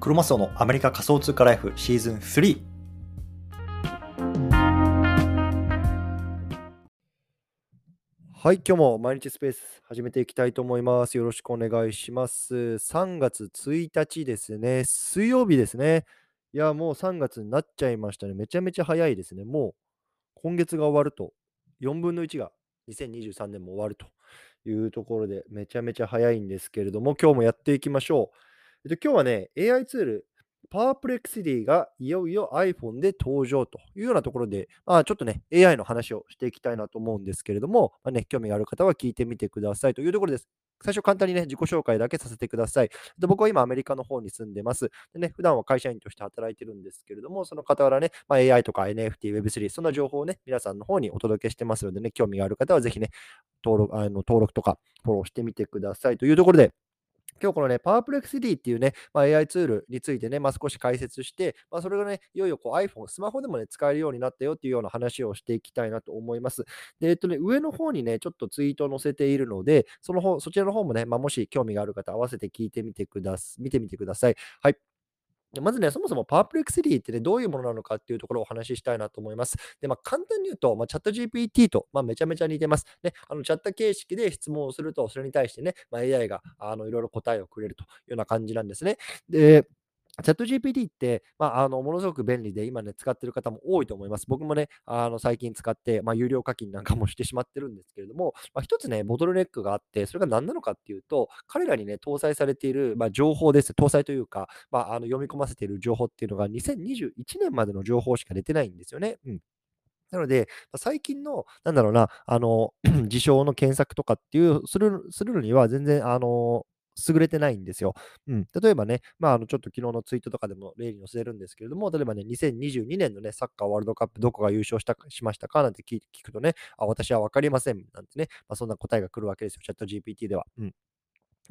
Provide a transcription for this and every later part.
クロマスオのアメリカ仮想通貨ライフシーズン3はい、今日も毎日スペース始めていきたいと思います。よろしくお願いします。3月1日ですね、水曜日ですね。いや、もう3月になっちゃいましたね。めちゃめちゃ早いですね。もう今月が終わると、4分の1が2023年も終わるというところで、めちゃめちゃ早いんですけれども、今日もやっていきましょう。えっと、今日はね、AI ツール、パワープレクシティがいよいよ iPhone で登場というようなところで、まあ、ちょっとね、AI の話をしていきたいなと思うんですけれども、まあね、興味がある方は聞いてみてくださいというところです。最初簡単にね、自己紹介だけさせてください。で僕は今アメリカの方に住んでます。でね、普段は会社員として働いてるんですけれども、その傍らね、まあ、AI とか NFT、Web3、そんな情報をね、皆さんの方にお届けしてますのでね、興味がある方はぜひね、登録あの登録とかフォローしてみてくださいというところで、今日このね、パワープレクシティっていうね、まあ、AI ツールについてね、まあ、少し解説して、まあ、それがね、いよいよこう iPhone、スマホでもね、使えるようになったよっていうような話をしていきたいなと思います。で、えっとね、上の方にね、ちょっとツイートを載せているので、その方、そちらの方もね、まあ、もし興味がある方、合わせて聞いてみてください見てみてください。はい。でまずね、そもそもパープレクシリーってね、どういうものなのかっていうところをお話ししたいなと思います。で、まあ、簡単に言うと、まあ、チャット GPT と、まあ、めちゃめちゃ似てます。ね、あのチャット形式で質問をすると、それに対してね、まあ、AI があのいろいろ答えをくれるというような感じなんですね。で、チャット GPT って、まあ、あのものすごく便利で、今ね、使ってる方も多いと思います。僕もね、あの最近使って、まあ、有料課金なんかも してしまってるんですけれども、まあ、一つね、ボトルネックがあって、それが何なのかっていうと、彼らにね、搭載されている、まあ、情報です。搭載というか、まあ、あの読み込ませている情報っていうのが、2021年までの情報しか出てないんですよね。うんなので、最近の、なんだろうな、あの、事象の検索とかっていう、するするのには全然、あの、優れてないんですよ。うん、例えばね、まあ、あのちょっと昨日のツイートとかでも例に載せるんですけれども、例えばね、2022年のね、サッカーワールドカップどこが優勝したしましたかなんて聞くとね、あ、私は分かりませんなんてね、まあ、そんな答えが来るわけですよ、チャット GPT では。うん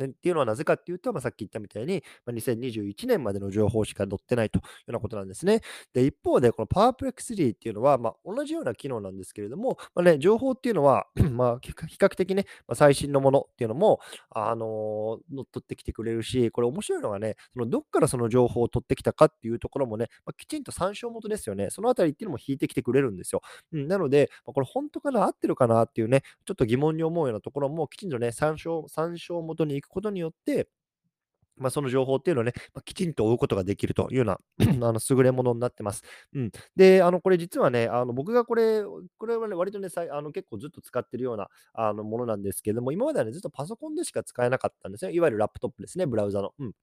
っていうのはなぜかっていうと、まあ、さっき言ったみたいに、まあ、2021年までの情報しか載ってないというようなことなんですね。で、一方で、このパワープレックスリーっていうのは、まあ、同じような機能なんですけれども、まあね、情報っていうのは、まあ、比較的ね、まあ、最新のものっていうのも、あのー乗っ取ってきてくれるし、これ面白いのがね、そのどっからその情報を取ってきたかっていうところもね、まあ、きちんと参照元ですよね。そのあたりっていうのも引いてきてくれるんですよ。うん、なので、まあ、これ本当かな合ってるかなっていうね、ちょっと疑問に思うようなところもきちんとね、参照、参照元に行くことによって、まあ、その情報っていうのをね、まあ、きちんと追うことができるというような あの優れものになってます。うん、で、あのこれ実はね、あの僕がこれ、これはね、割とね、あの結構ずっと使ってるようなあのものなんですけども、今まではね、ずっとパソコンでしか使えなかったんですね。いわゆるラップトップですね、ブラウザの。うん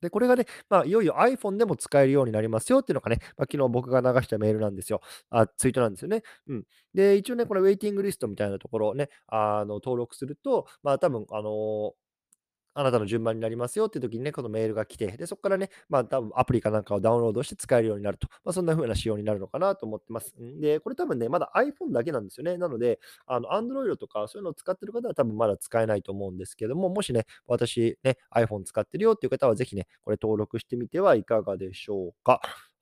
で、これがね、まあ、いよいよ iPhone でも使えるようになりますよっていうのがね、まあ、昨日僕が流したメールなんですよ。あ、ツイートなんですよね。うん。で、一応ね、これウェイティングリストみたいなところをね、あの登録すると、まあ、多分あのあなたの順番になりますよっていう時にね、このメールが来て、で、そこからね、まあ多分アプリかなんかをダウンロードして使えるようになると、まあそんな風な仕様になるのかなと思ってます。で、これ多分ね、まだ iPhone だけなんですよね。なので、あの、Android とかそういうのを使ってる方は多分まだ使えないと思うんですけども、もしね、私ね、iPhone 使ってるよっていう方はぜひね、これ登録してみてはいかがでしょうか。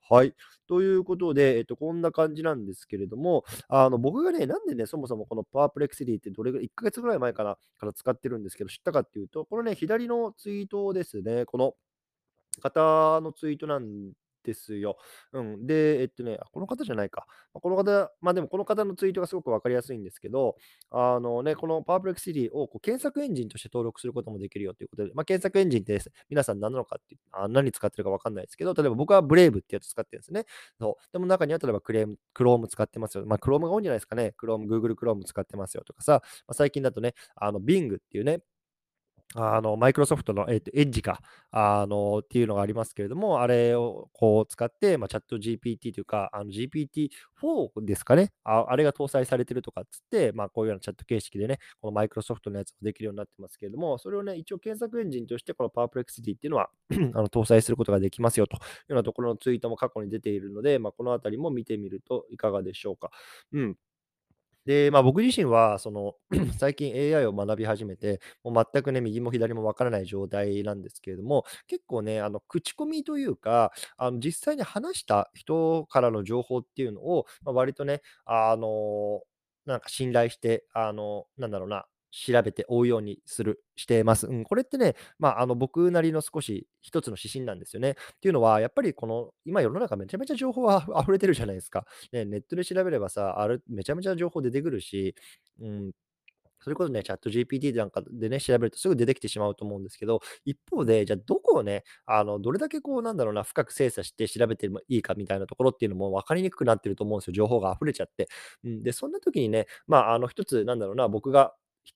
はい。ということで、えっと、こんな感じなんですけれども、あの、僕がね、なんでね、そもそもこのパワープレクシティってどれぐらい、1ヶ月ぐらい前からから使ってるんですけど、知ったかっていうと、このね、左のツイートですね、この方のツイートなんですよ。うん。で、えっとね、この方じゃないか。まこの方、まあでもこの方のツイートがすごくわかりやすいんですけど、あのね、このパープレクシティをこう検索エンジンとして登録することもできるよということで、まあ、検索エンジンって皆さん何なのかってあ、何使ってるかわかんないですけど、例えば僕はブレイブってやつ使ってるんですね。そうでも中には例えばクレーム、Chrome 使ってますよ。まあ、Chrome が多いんじゃないですかね。Chrome、Google Chrome 使ってますよとかさ、まあ、最近だとね、あの Bing っていうね、あの、マイクロソフトの、えっと、エッジか、あの、っていうのがありますけれども、あれをこう使って、まあ、チャット GPT というか、GPT-4 ですかねあ、あれが搭載されてるとかっつって、まあ、こういうようなチャット形式でね、このマイクロソフトのやつもできるようになってますけれども、それをね、一応検索エンジンとして、このパープレクシティっていうのは あの搭載することができますよというようなところのツイートも過去に出ているので、まあ、このあたりも見てみるといかがでしょうか。うん。で、まあ、僕自身は、その 最近 AI を学び始めて、もう全くね、右も左も分からない状態なんですけれども、結構ね、あの口コミというか、あの実際に話した人からの情報っていうのを、まあ、割とね、あのなんか信頼して、あのなんだろうな、調べて追うようにするしてます。うん、これってね、まあ、あの、僕なりの少し一つの指針なんですよね。っていうのは、やっぱりこの、今世の中めちゃめちゃ情報は 溢れてるじゃないですか。ね、ネットで調べればさ、あるめちゃめちゃ情報出てくるし、うん、それこそね、チャット GPT なんかでね、調べるとすぐ出てきてしまうと思うんですけど、一方で、じゃあどこをね、あの、どれだけこう、なんだろうな、深く精査して調べてもいいかみたいなところっていうのも分かりにくくなってると思うんですよ。情報が溢れちゃって。うん、で、そんな時にね、まあ、あの、一つ、なんだろうな、僕が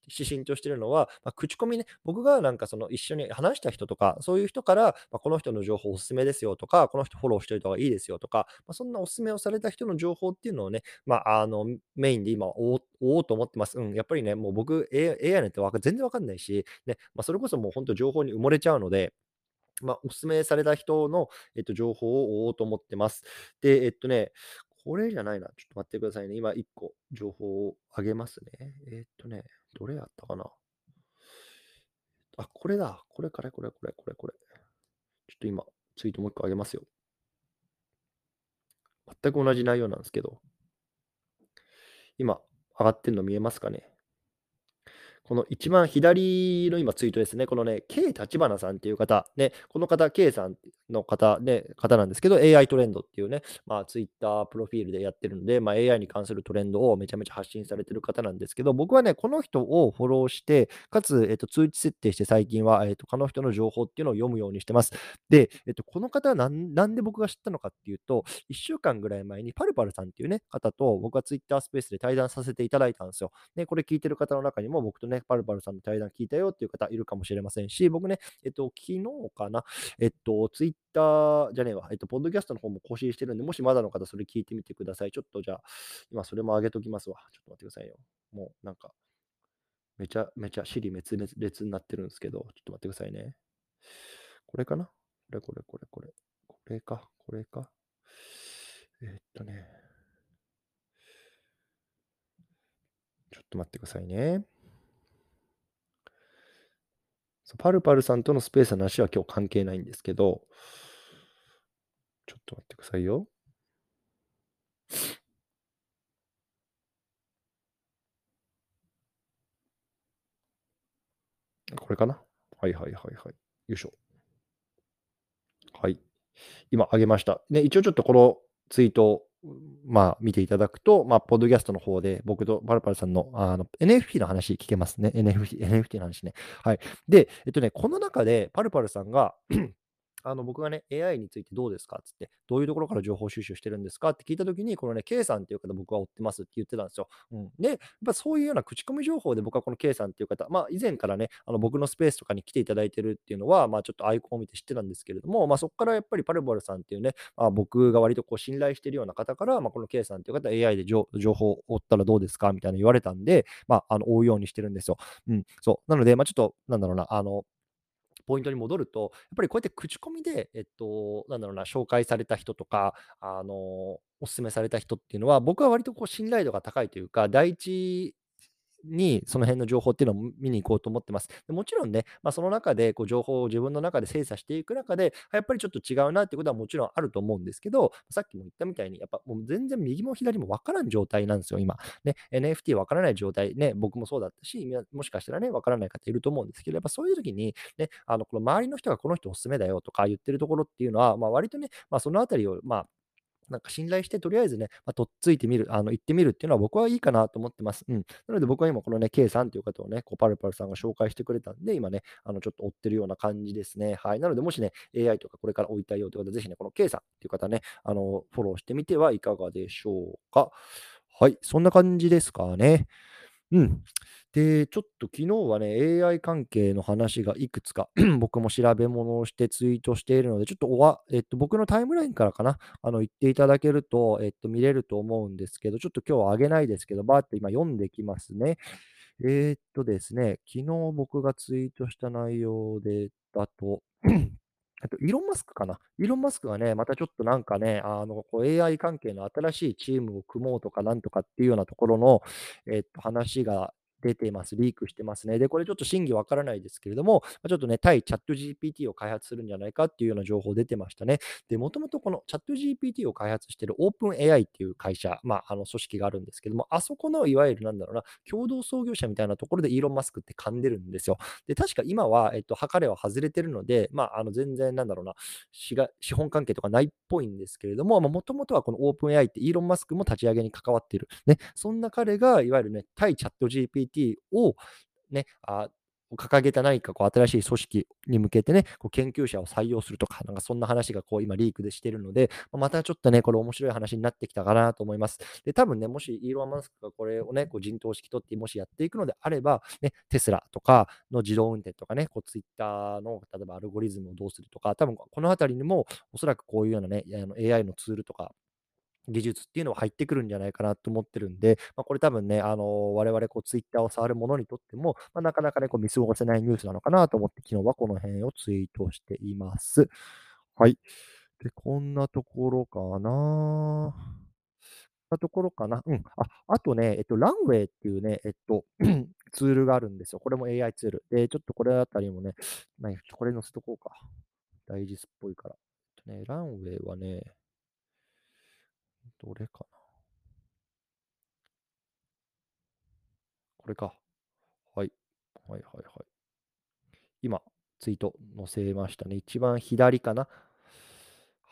指針としてるのは、まあ、口コミね、僕がなんかその一緒に話した人とか、そういう人から、まあ、この人の情報おすすめですよとか、この人フォローしておいた方がいいですよとか、まあ、そんなおすすめをされた人の情報っていうのをね、まあ、あのメインで今追おうと思ってます。うん、やっぱりね、もう僕、AI, なんて全然わかんないし、ねまあ、それこそもう本当情報に埋もれちゃうので、まあ、おすすめされた人の、えっと、情報を追おうと思ってます。で、えっとね、これじゃないな。ちょっと待ってくださいね。今1個情報をあげますね。えっとね、どれやったかな。あ、これだ。これこれこれこれこれこれ。ちょっと今、ツイートもう一個あげますよ。全く同じ内容なんですけど、今、上がってるの見えますかねこの一番左の今ツイートですね。このね、K 立花さんっていう方、ね、この方、K さんの方、ね、方なんですけど、AI トレンドっていうね、まあ、ツイッタープロフィールでやってるので、まあ、AI に関するトレンドをめちゃめちゃ発信されてる方なんですけど、僕はね、この人をフォローして、かつ、えっと、通知設定して最近は、えっと、この人の情報っていうのを読むようにしてます。で、えっと、この方はなんなんで僕が知ったのかっていうと、1週間ぐらい前にパルパルさんっていうね、方と僕はツイッタースペースで対談させていただいたんですよ。ね、これ聞いてる方の中にも僕とね、ねパルパルさんの対談聞いたよっていう方いるかもしれませんし、僕ね、えっと、昨日かな、えっと、ツイッターじゃねえわ、えっと、ポッドキャストの方も更新してるんで、もしまだの方、それ聞いてみてください。ちょっとじゃあ、今それも上げときますわ。ちょっと待ってくださいよ。もうなんか、めちゃめちゃ尻滅裂になってるんですけど、ちょっと待ってくださいね。これかな？これこれこれこれ。これか、これか。えっとね。ちょっと待ってくださいね。そうパルパルさんとのスペースの話は今日関係ないんですけど、ちょっと待ってくださいよ。これかな？はいはいはいはい。よいしょ。はい。今上げました。ね、一応ちょっとこのツイートを、まあ見ていただくと、まあ、ポッドキャストの方で僕とパルパルさんのあの NFT の話聞けますね。NFT、NFT の話ね。はい。で、えっとね、この中でパルパルさんがあの僕がね、AI についてどうですかつって、どういうところから情報収集してるんですかって聞いたときに、このね、K さんっていう方僕は追ってますって言ってたんですよ。うん、で、やっぱそういうような口コミ情報で僕はこの K さんっていう方、まあ以前からね、あの僕のスペースとかに来ていただいてるっていうのは、まあちょっとアイコンを見て知ってたんですけれども、まあそこからやっぱりパルボルさんっていうね、まあ、僕が割とこう信頼してるような方から、まあこの K さんっていう方、AI で情報を追ったらどうですかみたいな言われたんで、まああの追うようにしてるんですよ。うん、そう。なので、まあちょっと、なんだろうな、あの、ポイントに戻ると、やっぱりこうやって口コミで、えっと、なんだろうな、紹介された人とか、あの、お勧めされた人っていうのは、僕は割とこう信頼度が高いというか、第一にその辺の情報っていうのを見に行こうと思ってます。でもちろんね、まあ、その中でこう情報を自分の中で精査していく中で、やっぱりちょっと違うなっていうことはもちろんあると思うんですけど、さっきも言ったみたいに、やっぱもう全然右も左も分からん状態なんですよ、今。ね、NFT 分からない状態、ね、僕もそうだったし、もしかしたらね、分からない方いると思うんですけど、やっぱそういう時に、ね、あのこの周りの人がこの人おすすめだよとか言ってるところっていうのは、まあ、割とね、まあ、そのあたりを、まあ、なんか信頼して、とりあえずね、まあ、とっついてみる、あの、行ってみるっていうのは僕はいいかなと思ってます。うん。なので僕は今このね、K さんという方をね、こうパルパルさんが紹介してくれたんで、今ね、あの、ちょっと追ってるような感じですね。はい。なので、もしね、AI とかこれから置いたいよという方は、ぜひね、この K さんっていう方ね、あの、フォローしてみてはいかがでしょうか。はい。そんな感じですかね。うん。で、ちょっと昨日はね、AI 関係の話がいくつか 僕も調べ物をしてツイートしているので、ちょっとおわ、えっと、僕のタイムラインからかな、あの、言っていただけると、えっと、見れると思うんですけど、ちょっと今日は上げないですけど、バーって今読んできますね。えーっとですね、昨日僕がツイートした内容でだと、えっと、イーロン・マスクかな。イーロン・マスクがね、またちょっとなんかね、あの、こう AI 関係の新しいチームを組もうとかなんとかっていうようなところの、えっと、話が出てます、リークしてますね。で、これちょっと真偽わからないですけれども、ちょっとね、対チャット GPT を開発するんじゃないかっていうような情報出てましたね。で、もともとこのチャット GPT を開発してる OpenAI っていう会社、ま、ああの、組織があるんですけども、あそこのいわゆるなんだろうな、共同創業者みたいなところでイーロン・マスクって噛んでるんですよ。で、確か今は、えっと、はかれは外れてるので、ま、ああの、全然なんだろうな、資本関係とかないっぽいんですけれども、もともとはこの OpenAI ってイーロン・マスクも立ち上げに関わっている。ね、そんな彼がいわゆるね、対チャット GPT t をね、あ、掲げた何かこう新しい組織に向けてね、こう研究者を採用するとか、なんかそんな話がこう今リークでしてるので、ま、たちょっとね、これ面白い話になってきたかなと思います。で、多分ね、もしイーロン・マスクがこれをね、こう陣頭指揮取ってもしやっていくのであれば、ね、テスラとかの自動運転とかね、こう Twitter の例えばアルゴリズムをどうするとか、多分このあたりにもおそらくこういうようなね、AI のツールとか技術っていうのは入ってくるんじゃないかなと思ってるんで、まあ、これ多分ね、あの、我々こう Twitter を触る者にとっても、まあ、なかなかね、こう見過ごせないニュースなのかなと思って、昨日はこの辺をツイートしています。はい。で、こんなところかな。なところかな。うん。あ、あとね、えっと、ランウェイっていうね、えっと、ツールがあるんですよ。これも AI ツール。で、ちょっとこれあたりもね、ま、これ載せとこうか。大事っぽいから。えっとね、ランウェイはねどれかな。これか。はい。はいはいはい。今、ツイート載せましたね。一番左かな。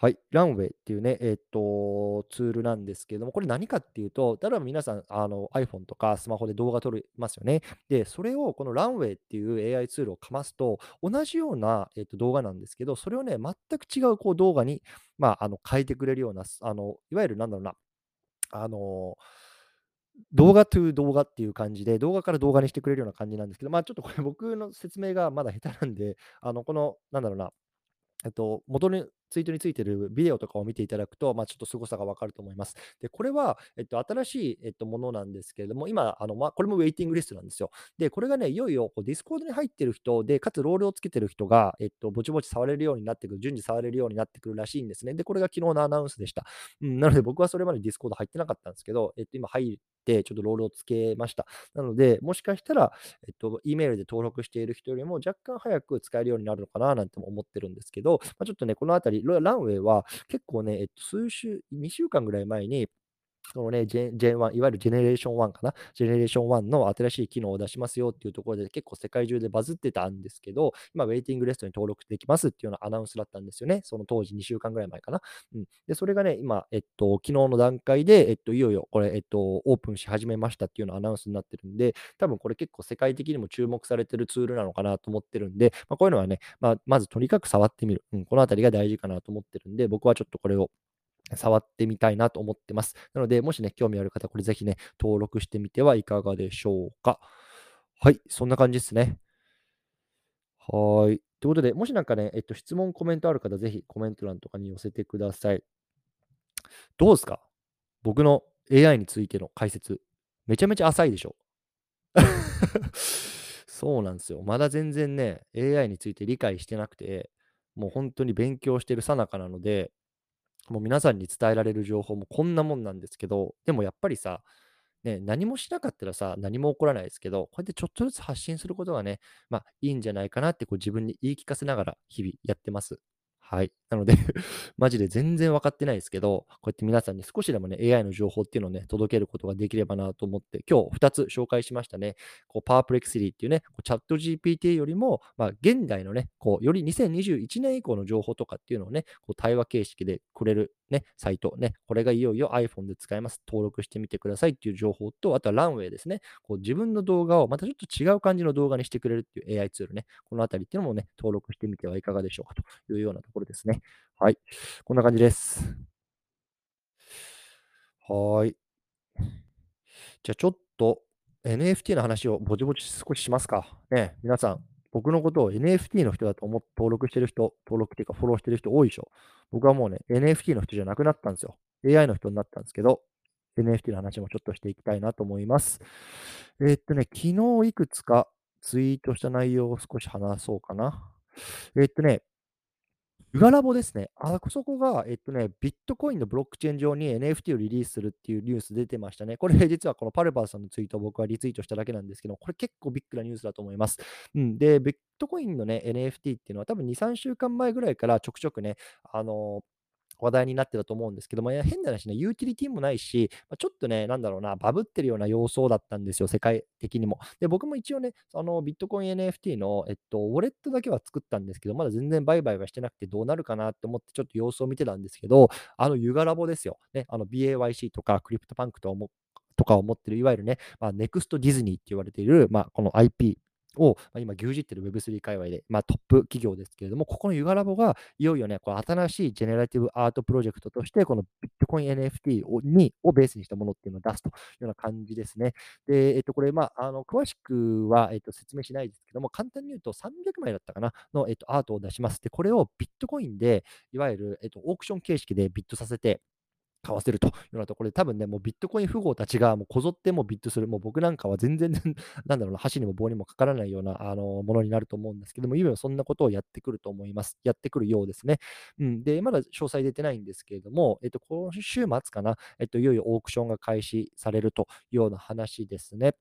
はい、ランウェイっていうね、えっと、ツールなんですけども、これ何かっていうと、例えば皆さん、あの、iPhone とかスマホで動画撮りますよね。で、それをこのランウェイっていう AI ツールをかますと、同じような、えっと、動画なんですけど、それをね、全く違うこう動画に、まあ、あの、変えてくれるような、あの、いわゆるなんだろうな、あの、動画トゥ動画っていう感じで、動画から動画にしてくれるような感じなんですけど、まあ、ちょっとこれ僕の説明がまだ下手なんで、あの、この、なんだろうな、えっと、元にツイートについてるビデオとかを見ていただくと、まあ、ちょっと凄さがわかると思います。で、これは、えっと、新しい、えっと、ものなんですけれども、今、あの、まあ、これも waiting list なんですよ。で、これがね、いよいよこう Discord に入ってる人で、かつロールをつけてる人が、えっと、ぼちぼち触れるようになってくる、順次触れるようになってくるらしいんですね。で、これが昨日のアナウンスでした。うん、なので僕はそれまで Discord 入ってなかったんですけど、えっと、今入って、ちょっとロールをつけました。なので、もしかしたら、えっと、E メールで登録している人よりも若干早く使えるようになるのかななんても思ってるんですけど、まあ、ちょっとね、このあたり、ランウェイは結構ね、数週、2週間ぐらい前に、そのね、ジェン1、いわゆるジェネレーション1かな。ジェネレーション1の新しい機能を出しますよっていうところで結構世界中でバズってたんですけど、今、ウェイティングレストに登録できますっていうようなアナウンスだったんですよね。その当時2週間ぐらい前かな。うん。で、それがね、今、えっと、昨日の段階で、えっと、いよいよこれ、えっと、オープンし始めましたっていうようなアナウンスになってるんで、多分これ結構世界的にも注目されてるツールなのかなと思ってるんで、まあ、こういうのはね、まあ、まずとにかく触ってみる。うん、このあたりが大事かなと思ってるんで、僕はちょっとこれを触ってみたいなと思ってます。なので、もしね、興味ある方、これぜひね、登録してみてはいかがでしょうか。はい、そんな感じですね。はい。ということで、もしなんかね、えっと、質問、コメントある方、ぜひコメント欄とかに寄せてください。どうですか？僕の AI についての解説。めちゃめちゃ浅いでしょ？そうなんですよ。まだ全然ね、AI について理解してなくて、もう本当に勉強してるさなかなので、もう皆さんに伝えられる情報もこんなもんなんですけど、でもやっぱりさ、ね、何もしなかったらさ、何も起こらないですけど、こうやってちょっとずつ発信することがね、まあいいんじゃないかなってこう自分に言い聞かせながら日々やってます。はい。なので マジで全然分かってないですけど、こうやって皆さんに少しでもね、AI の情報っていうのをね、届けることができればなと思って、今日2つ紹介しましたね。こうパープレクシリーっていうね、こうチャット GPT よりも、まあ、現代のね、こうより2021年以降の情報とかっていうのをね、こう対話形式でくれるね、サイトね、これがいよいよ iPhone で使えます。登録してみてくださいっていう情報と、あとはランウェイですね。こう自分の動画をまたちょっと違う感じの動画にしてくれるっていう AI ツールね、このあたりっていうのもね、登録してみてはいかがでしょうかというようなところですね。はい。こんな感じです。はい。じゃあちょっと NFT の話をぼちぼち少ししますか。ね、皆さん、僕のことを NFT の人だと思って登録してる人、登録っていうかフォローしてる人多いでしょ。僕はもうね、NFT の人じゃなくなったんですよ。AI の人になったんですけど、NFT の話もちょっとしていきたいなと思います。えー、っとね、昨日いくつかツイートした内容を少し話そうかな。えー、っとね、ユガラボですね。あそこが、えっとね、ビットコインのブロックチェーン上に NFT をリリースするっていうニュース出てましたね。これ実はこのパルパーさんのツイートを僕はリツイートしただけなんですけど、これ結構ビッグなニュースだと思います。うん、で、ビットコインのね、NFT っていうのは多分2、3週間前ぐらいからちょくちょくね、あのー話題になってたと思うんですけども、変な話ね、ユーティリティもないし、まあ、ちょっとね、なんだろうな、バブってるような様相だったんですよ、世界的にも。で、僕も一応ね、あのビットコイン NFT の、えっと、ウォレットだけは作ったんですけど、まだ全然売買はしてなくてどうなるかなって思ってちょっと様子を見てたんですけど、あの Yuga Labs ですよ。ね、あの BAYC とか CryptoPunks とかを持ってる、いわゆるね、まあ、 next Disney って言われている、まあ、この IP を、ま、今牛耳ってる Web3 界隈で、まあ、トップ企業ですけれども、ここの Yuga Labs がいよいよね、こ新しい generative art project として、このビットコイン NFT をにをベースにしたものっていうのを出すというような感じですね。で、えっと、これ、まあ、あの詳しくは、えっと、説明しないですけども、簡単に言うと300枚だったかなの、えっと、アートを出します。で、これをビットコインで、いわゆる、えっと、オークション形式でビットさせて、買わせるというようなところで、多分ね、もうビットコイン富豪たちがもうこぞってもビットする、もう僕なんかは全然、なんだろうな、箸にも棒にもかからないようなあのものになると思うんですけども、いよいよそんなことをやってくると思います。やってくるようですね。うん、で、まだ詳細出てないんですけれども、えっと、今週末かな、えっと、いよいよオークションが開始されるというような話ですね。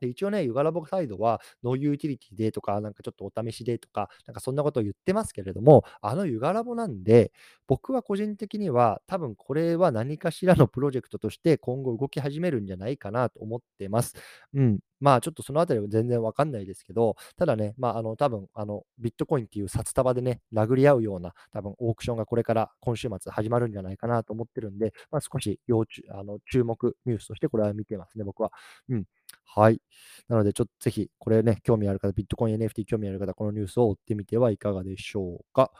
で一応ね、ユガラボサイドは、ノーユーティリティでとか、なんかちょっとお試しでとか、なんかそんなことを言ってますけれども、あのユガラボなんで、僕は個人的には、多分これは何かしらのプロジェクトとして今後動き始めるんじゃないかなと思ってます。うん。まあちょっとそのあたりは全然わかんないですけど、ただね、まああの多分あのビットコインっていう札束でね、殴り合うような多分オークションがこれから今週末始まるんじゃないかなと思ってるんで、まあ少し要注あの注目ニュースとしてこれは見てますね、僕は。うん。はい。なので、ちょっとぜひ、これね、興味ある方、ビットコイン NFT 興味ある方、このニュースを追ってみてはいかがでしょうか。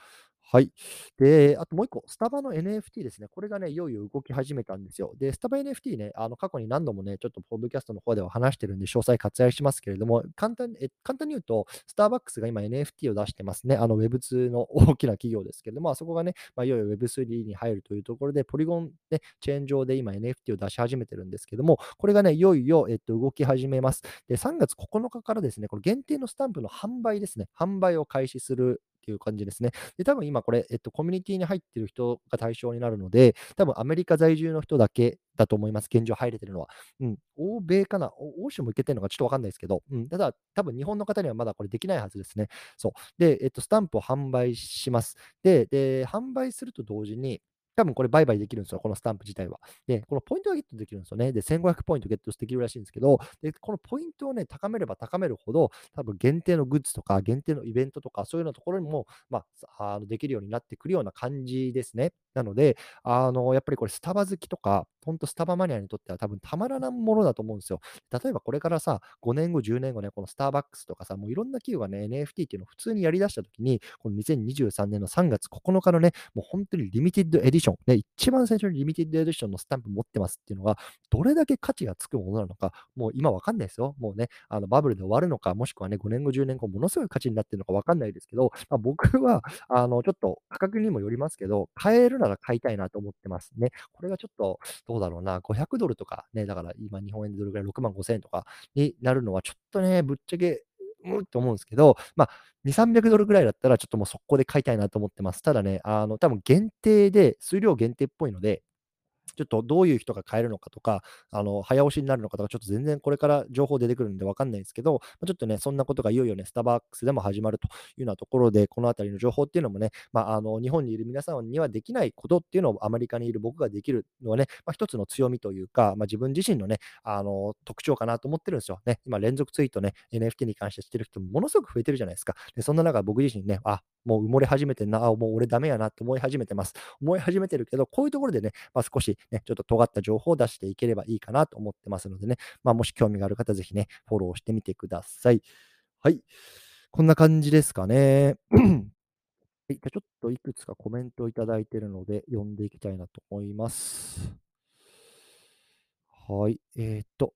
はい。で、あともう一個、スタバの NFT ですね。これがね、いよいよ動き始めたんですよ。で、スタバ NFT ね、あの過去に何度もね、ちょっとポッドキャストの方では話してるんで、詳細割愛しますけれども、簡単え簡単に言うと、スターバックスが今 NFT を出してますね。あの Web2 の 大きな企業ですけれども、あそこがね、まあ、いよいよ Web3 に入るというところで、ポリゴン、ね、チェーン上で今 NFT を出し始めてるんですけども、これがね、いよいよ、えっと、動き始めます。で、3月9日からですね、この限定のスタンプの販売ですね、販売を開始するっていう感じですね。で、多分今これ、えっと、コミュニティに入ってる人が対象になるので、多分アメリカ在住の人だけだと思います。現状入れてるのは。うん。欧米かな欧州も行けてるのかちょっとわかんないですけど、うん。ただ、多分日本の方にはまだこれできないはずですね。そう。で、えっと、スタンプを販売します。で、で販売すると同時に、多分これ売買できるんですよ、このスタンプ自体は。で、このポイントがゲットできるんですよね。で、1500ポイントゲットできるらしいんですけど、で、このポイントをね、高めれば高めるほど、多分限定のグッズとか、限定のイベントとか、そういうようなところにも、まあ、あのできるようになってくるような感じですね。なので、あの、やっぱりこれスタバ好きとか、本当スタバマニアにとっては多分たまらないものだと思うんですよ。例えばこれからさ、5年後、10年後ね、このスターバックスとかさ、もういろんな企業がね、NFT っていうのを普通にやり出したときに、この2023年の3月9日のね、もう本当に limited edition、ね、一番最初に limited edition のスタンプ持ってますっていうのが、どれだけ価値がつくものなのか、もう今わかんないですよ。もうね、あのバブルで終わるのか、もしくはね、5年後、10年後、ものすごい価値になってるのかわかんないですけど、まあ、僕は、あの、ちょっと価格にもよりますけど、買えるなら買いたいなと思ってますね。これがちょっと、どうだろうな、500ドルとかね、だから今日本円でどれぐらい？6万5000円とかになるのはちょっとね、ぶっちゃけ、うんって思うんですけど、まあ、2、300ドルぐらいだったらちょっともう速攻で買いたいなと思ってます。ただね、あの、多分限定で、数量限定っぽいので、ちょっとどういう人が買えるのかとか、あの、早押しになるのかとか、ちょっと全然これから情報出てくるんでわかんないんですけど、ちょっとね、そんなことがいよいよね、スターバックスでも始まるというようなところで、このあたりの情報っていうのもね、まあ、あの、日本にいる皆さんにはできないことっていうのをアメリカにいる僕ができるのはね、まあ、一つの強みというか、まあ、自分自身のね、あの、特徴かなと思ってるんですよ。ね、今連続ツイートね、NFT に関してしてる人もものすごく増えてるじゃないですか。でそんな中、僕自身ね、あ、もう埋もれ始めてんな、あ、もう俺ダメやなって思い始めてます。思い始めてるけど、こういうところでね、まあ、少しね、ちょっと尖った情報を出していければいいかなと思ってますのでね、まあ、もし興味がある方、ぜひね、フォローしてみてください。はい。こんな感じですかね。はい、じゃちょっといくつかコメントをいただいているので、読んでいきたいなと思います。はい、えー、っと。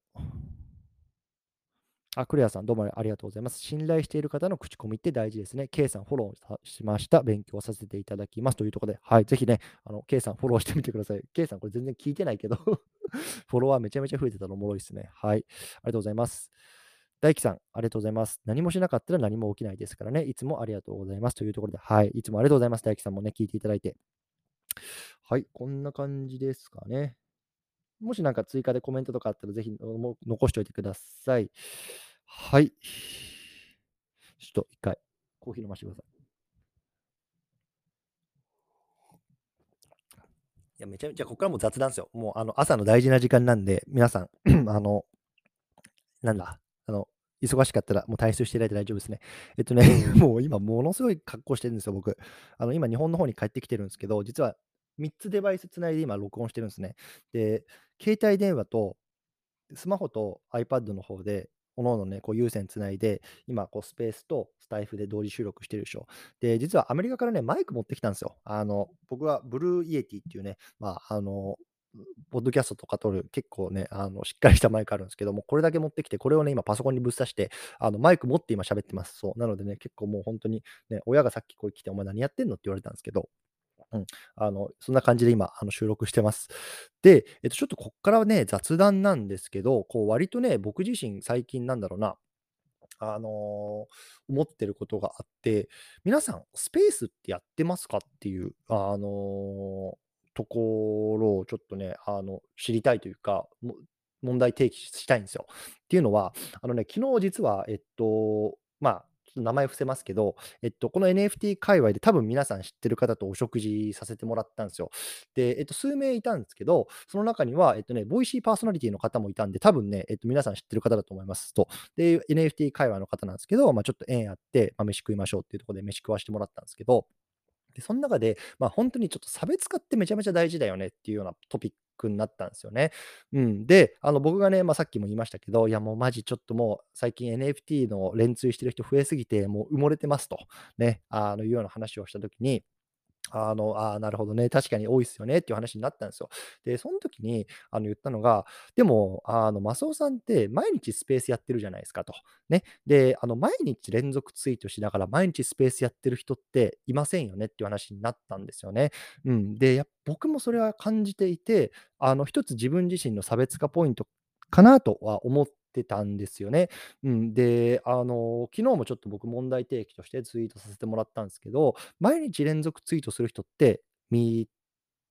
あ、クレアさん、どうもありがとうございます。信頼している方の口コミって大事ですね。K さん、フォローしました。勉強させていただきます。というところで、はい、ぜひね、あの、K さん、フォローしてみてください。K さん、これ全然聞いてないけど フォロワーめちゃめちゃ増えてたのおもろいですね。はい、ありがとうございます。大輝さん、ありがとうございます。何もしなかったら何も起きないですからね。いつもありがとうございます。というところで、はい。いつもありがとうございます。大輝さんもね、聞いていただいて。はい。こんな感じですかね。もしなんか追加でコメントとかあったら、ぜひの残しておいてください。はい。ちょっと一回、コーヒー飲ませてください。いや、めちゃめちゃ、ここからもう雑談ですよ。もう、あの、朝の大事な時間なんで、皆さん、あの、なんだ、あの、忙しかったらもう退出していただいて大丈夫ですね。えっとね、もう今ものすごい格好してるんですよ、僕。あの、今日本の方に帰ってきてるんですけど、実は3つデバイスつないで今録音してるんですね。で、携帯電話とスマホと iPad の方で、おのおのね、こう有線つないで、今、スペースとスタエフで同時収録してるでしょ。で、実はアメリカからね、マイク持ってきたんですよ。あの、僕は Blue Yeti っていうね、まあ、あの、ポッドキャストとか撮る結構ね、あの、しっかりしたマイクあるんですけども、これだけ持ってきて、これをね、今パソコンにぶっ刺して、あの、マイク持って今喋ってます。そう。なのでね、結構もう本当にね、親がさっきこう来て、お前何やってんのって言われたんですけど、うん。あの、そんな感じで今、あの、収録してます。で、えっと、ちょっとこっからはね、雑談なんですけど、こう、割とね、僕自身最近なんだろうな、あのー思ってることがあって、皆さん、スペースってやってますかっていう、あのーところをちょっとね、あの、知りたいというか、問題提起したいんですよ。っていうのは、あのね、昨日実は、えっと、まあ、ちょっと名前伏せますけど、えっと、この NFT 界隈で多分皆さん知ってる方とお食事させてもらったんですよ。で、えっと、数名いたんですけど、その中には、えっとね、ボイシーパーソナリティの方もいたんで、多分ね、えっと、皆さん知ってる方だと思いますと。で、NFT 界隈の方なんですけど、まあ、ちょっと縁あって、まあ、飯食いましょうっていうところで飯食わしてもらったんですけど、で、その中で、まあ、本当にちょっと差別化ってめちゃめちゃ大事だよねっていうようなトピックになったんですよね。うん。で、あの、僕がね、まあ、さっきも言いましたけど、いや、もうマジちょっともう最近 NFT の連通してる人増えすぎて、もう埋もれてますと、ね、あの、いうような話をしたときに、あの、ああ、なるほどね、確かに多いっすよねっていう話になったんですよ。で、その時にあの言ったのが、でも、あの、マスオさんって毎日スペースやってるじゃないですかと。ね。で、あの、毎日連続ツイートしながら毎日スペースやってる人っていませんよねっていう話になったんですよね。うん。で、や僕もそれは感じていて、あの、一つ自分自身の差別化ポイントかなとは思ってたんですよね。うん。で、あの、昨日もちょっと僕問題提起としてツイートさせてもらったんですけど、毎日連続ツイートする人って見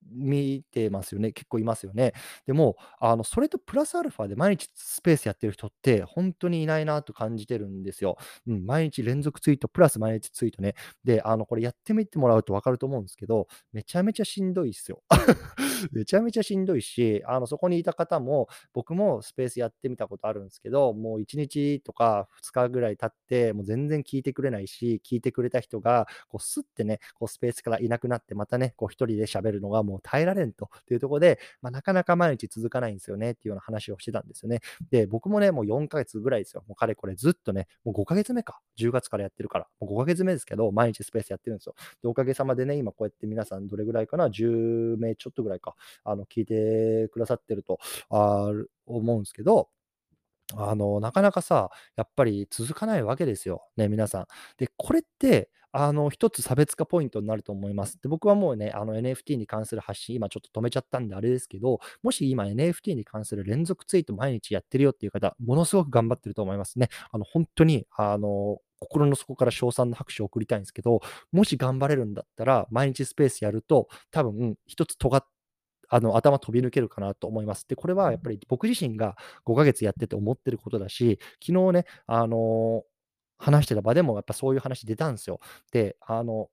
見てますよね。結構いますよね。でも、あの、それとプラスアルファで毎日スペースやってる人って本当にいないなと感じてるんですよ。うん、毎日連続ツイートプラス毎日ツイートね。で、あの、これやってみてもらうと分かると思うんですけど、めちゃめちゃしんどいっすよ。めちゃめちゃしんどいし、あの、そこにいた方も、僕もスペースやってみたことあるんですけど、もう1日とか2日ぐらい経って、もう全然聞いてくれないし、聞いてくれた人が、こう、スッてね、こう、スペースからいなくなって、またね、こう、一人で喋るのがもうもう耐えられんというところで、まあ、なかなか毎日続かないんですよねっていうような話をしてたんですよね。で、僕もね、もう4ヶ月ぐらいですよ。もう彼これずっとね、もう5ヶ月目か。10月からやってるから。もう5ヶ月目ですけど、毎日スペースやってるんですよ。で、おかげさまでね、今こうやって皆さんどれぐらいかな ?10 名ちょっとぐらいか。あの、聞いてくださってると、あ思うんですけど、あの、なかなかさ、やっぱり続かないわけですよ。ね、皆さん。で、これって、あの、一つ差別化ポイントになると思います。で、僕はもうね、あの NFT に関する発信、今ちょっと止めちゃったんであれですけど、もし今 NFT に関する連続ツイート毎日やってるよっていう方、ものすごく頑張ってると思いますね。あの、本当に、あの、心の底から称賛の拍手を送りたいんですけど、もし頑張れるんだったら、毎日スペースやると、多分、一つ尖っあの、頭飛び抜けるかなと思います。で、これはやっぱり僕自身が5ヶ月やってて思ってることだし、昨日ね、あの、話してた場でもやっぱそういう話出たんですよ。で、あの、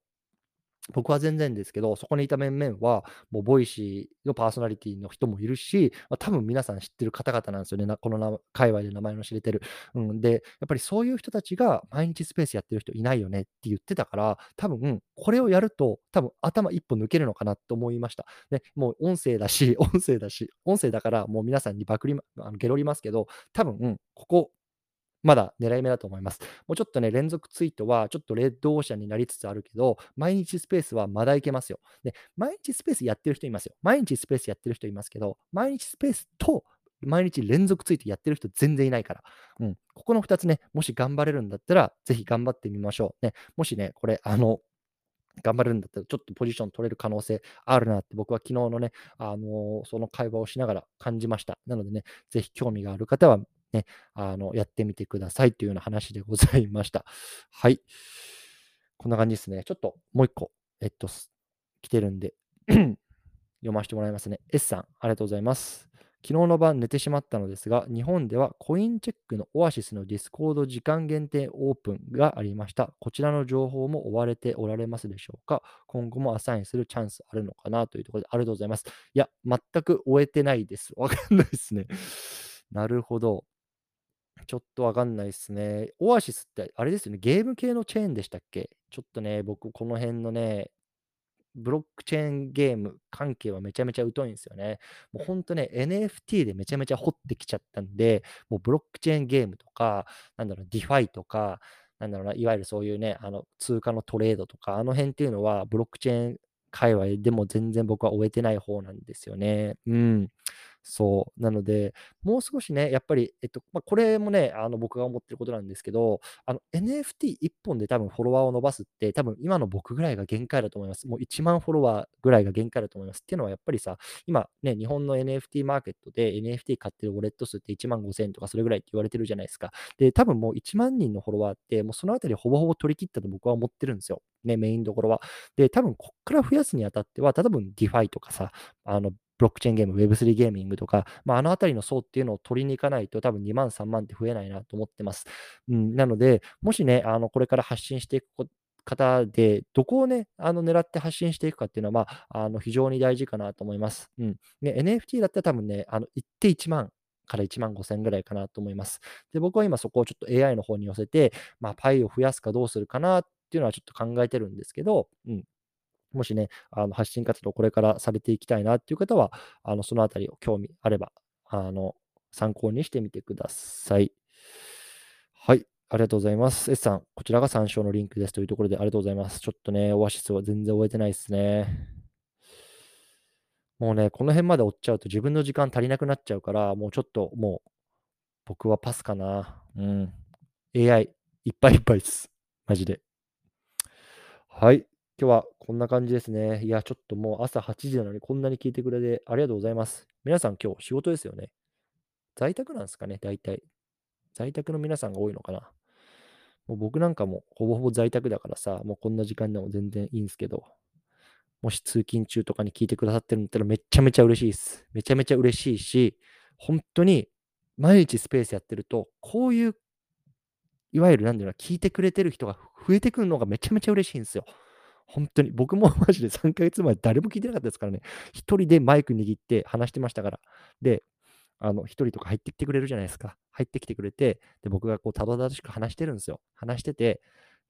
僕は全然ですけど、そこにいた面々は、もう Voicy のパーソナリティの人もいるし、まあ、多分皆さん知ってる方々なんですよね、なこの界隈で名前の知れてる。うん、で、やっぱりそういう人たちが毎日スペースやってる人いないよねって言ってたから、多分これをやると、多分頭一歩抜けるのかなと思いました。ね、もう音声だし、音声だし、音声だからもう皆さんにバクりま、あのゲロりますけど、多分ここ、まだ狙い目だと思います。もうちょっとね、連続ツイートはちょっとレッドオーシャンになりつつあるけど、毎日スペースはまだいけますよ。で、毎日スペースやってる人いますよ。毎日スペースやってる人いますけど、毎日スペースと毎日連続ツイートやってる人全然いないから。うん。ここの2つね、もし頑張れるんだったら、ぜひ頑張ってみましょう。ね、もしね、これ、あの、頑張れるんだったら、ちょっとポジション取れる可能性あるなって、僕は昨日のね、あのーその会話をしながら感じました。なのでね、ぜひ興味がある方は、ね、あの、やってみてくださいというような話でございました。はい。こんな感じですね。ちょっともう一個、えっと、来てるんで 読ませてもらいますね。S さん、ありがとうございます。昨日の晩寝てしまったのですが、日本ではコインチェックのオアシスのディスコード時間限定オープンがありました。こちらの情報も追われておられますでしょうか？今後もアサインするチャンスあるのかなというところでありがとうございます。いや、全く追えてないです。わかんないですね。なるほど。ちょっとわかんないですね。オアシスってあれですよね。ゲーム系のチェーンでしたっけ？ちょっとね、僕この辺のね、ブロックチェーンゲーム関係はめちゃめちゃ疎いんですよね。もうほんとね、NFT でめちゃめちゃ掘ってきちゃったんで、もうブロックチェーンゲームとか、なんだろう、ディファイとか、なんだろうな、いわゆるそういうね、あの通貨のトレードとか、あの辺っていうのは、ブロックチェーン界隈でも全然僕は追えてない方なんですよね。うん。そう。なので、もう少しね、やっぱり、えっと、まあ、これもね、あの、僕が思ってることなんですけど、あの、NFT1 本で多分フォロワーを伸ばすって、多分今の僕ぐらいが限界だと思います。もう1万フォロワーぐらいが限界だと思います。っていうのはやっぱりさ、今ね、日本の NFT マーケットで NFT 買ってるウォレット数って1万5000とかそれぐらいって言われてるじゃないですか。で、多分もう1万人のフォロワーって、もうそのあたりほぼほぼ取り切ったと僕は思ってるんですよ。ね、メインどころは。で、多分こっから増やすにあたっては、多分 DeFi とかさ、あの、ブロックチェーンゲーム、Web3 ゲーミングとか、まあ、あのあたりの層っていうのを取りに行かないと多分2万、3万って増えないなと思ってます。うん、なので、もしね、あのこれから発信していく方で、どこをね、あの狙って発信していくかっていうのは、まあ、あの非常に大事かなと思います。うん。ね、NFT だったら多分ね、あの行って1万から1万5千ぐらいかなと思います。で、僕は今そこをちょっと AI の方に寄せて、まあ、パイを増やすかどうするかなっていうのはちょっと考えてるんですけど、うん。もしね、あの発信活動これからされていきたいなっていう方は、あのそのあたりを興味あれば、あの参考にしてみてください。はい、ありがとうございます。S さん、こちらが参照のリンクですというところでありがとうございます。ちょっとね、オアシスは全然終えてないですね。もうね、この辺まで追っちゃうと自分の時間足りなくなっちゃうから、もうちょっともう僕はパスかな。うん。AI いっぱいいっぱいです。マジで。はい。今日はこんな感じですね。いや、ちょっともう朝8時なのにこんなに聞いてくれてありがとうございます。皆さん今日仕事ですよね。在宅なんですかね、大体。在宅の皆さんが多いのかな。もう僕なんかもほぼほぼ在宅だからさ、もうこんな時間でも全然いいんですけど、もし通勤中とかに聞いてくださってるんだったらめちゃめちゃ嬉しいです。めちゃめちゃ嬉しいし、本当に毎日スペースやってると、こういう、いわゆるなんだろうな、聞いてくれてる人が増えてくるのがめちゃめちゃ嬉しいんですよ。本当に、僕も マジで3ヶ月前誰も聞いてなかったですからね。一人でマイク握って話してましたから。で、あの、一人とか入ってきてくれるじゃないですか。入ってきてくれて、で、僕がこう、たどたどしく話してるんですよ。話してて、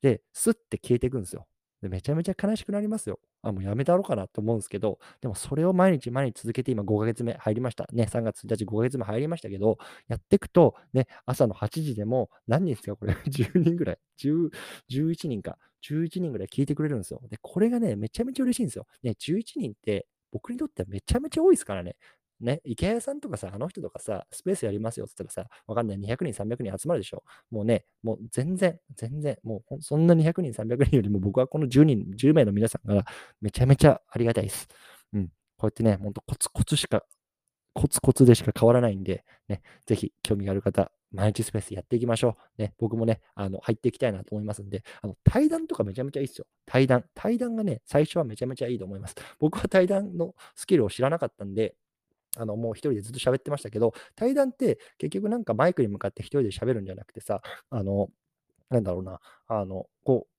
で、スッて消えていくんですよ。でめちゃめちゃ悲しくなりますよ。あ、もうやめたろうかなと思うんですけど、でもそれを毎日毎日続けて今5ヶ月目入りました。ね、3月1日5ヶ月目入りましたけど、やっていくと、ね、朝の8時でも何人ですか？これ 10人ぐらい。10、11人か。11人ぐらい聞いてくれるんですよ。で、これがね、めちゃめちゃ嬉しいんですよ。ね、11人って僕にとってはめちゃめちゃ多いですからね。ね、池谷さんとかさ、あの人とかさ、スペースやりますよって言ったらさ、わかんない、200人、300人集まるでしょ。もうね、もう全然、全然、もうそんな200人、300人よりも僕はこの10人、10名の皆さんがめちゃめちゃありがたいです。うん。こうやってね、ほんとコツコツしか、コツコツでしか変わらないんで、ね、ぜひ興味がある方、毎日スペースやっていきましょう。ね、僕もね、あの入っていきたいなと思いますんで、あの対談とかめちゃめちゃいいですよ。対談。対談がね、最初はめちゃめちゃいいと思います。僕は対談のスキルを知らなかったんで、あの、もう一人でずっと喋ってましたけど、対談って結局なんかマイクに向かって一人で喋るんじゃなくてさ、あの、なんだろうな、あの、こう、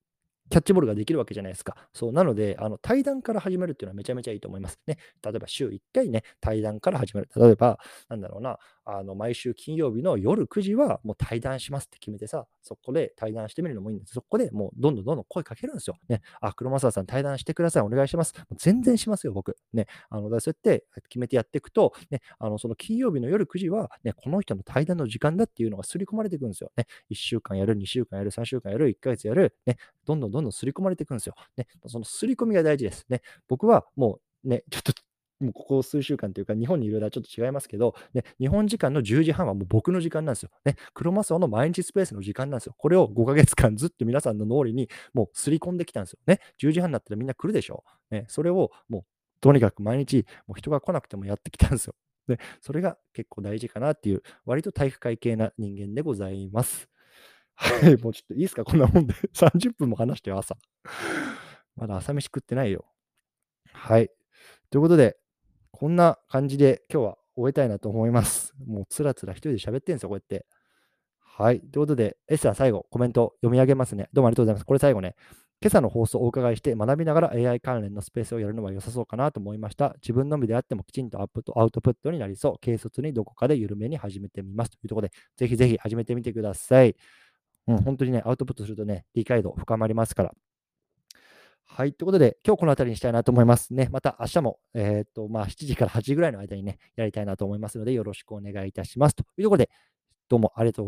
キャッチボールができるわけじゃないですか。そう。なので、あの対談から始めるっていうのはめちゃめちゃいいと思います。ね。例えば週1回ね、対談から始める。例えば、なんだろうな、あの毎週金曜日の夜9時はもう対談しますって決めてさ、そこで対談してみるのもいいんです。そこでもうどんどんどんどん声かけるんですよ。ね。あ、黒正さん対談してください。お願いします。全然しますよ、僕。ね。あの、そうやって決めてやっていくと、ね、あの、その金曜日の夜9時は、ね、この人の対談の時間だっていうのが刷り込まれていくんですよ。ね。1週間やる、2週間やる、3週間やる、1ヶ月やる、ね。どんどんどんどん刷り込まれていくんですよ。ね。その刷り込みが大事です。ね。僕はもうね、ちょっともうここ数週間というか、日本にいる間はちょっと違いますけど、ね、日本時間の10時半はもう僕の時間なんですよ。ね、クロマスオの毎日スペースの時間なんですよ。これを5ヶ月間ずっと皆さんの脳裏にもうすり込んできたんですよ。ね、10時半になったらみんな来るでしょ。ね、それをもうとにかく毎日、もう人が来なくてもやってきたんですよ。で、それが結構大事かなっていう、割と体育会系な人間でございます。はい、もうちょっといいですか？こんなもんで。30分も話してよ、朝。まだ朝飯食ってないよ。はい。ということで、こんな感じで今日は終えたいなと思います。もうつらつら一人で喋ってんすよ、こうやって。はい。ということで、エスは最後、コメント読み上げますね。どうもありがとうございます。これ最後ね、今朝の放送をお伺いして学びながら AI 関連のスペースをやるのは良さそうかなと思いました。自分のみであってもきちんとアップとアウトプットになりそう。軽率にどこかで緩めに始めてみます。というところで、ぜひぜひ始めてみてください。うん、本当にね、アウトプットするとね、理解度深まりますから。はい。ということで、今日この辺りにしたいなと思いますね。また明日も、えっ、と、まあ、7時から8時ぐらいの間にね、やりたいなと思いますので、よろしくお願いいたします。というところで、どうもありがとうございました。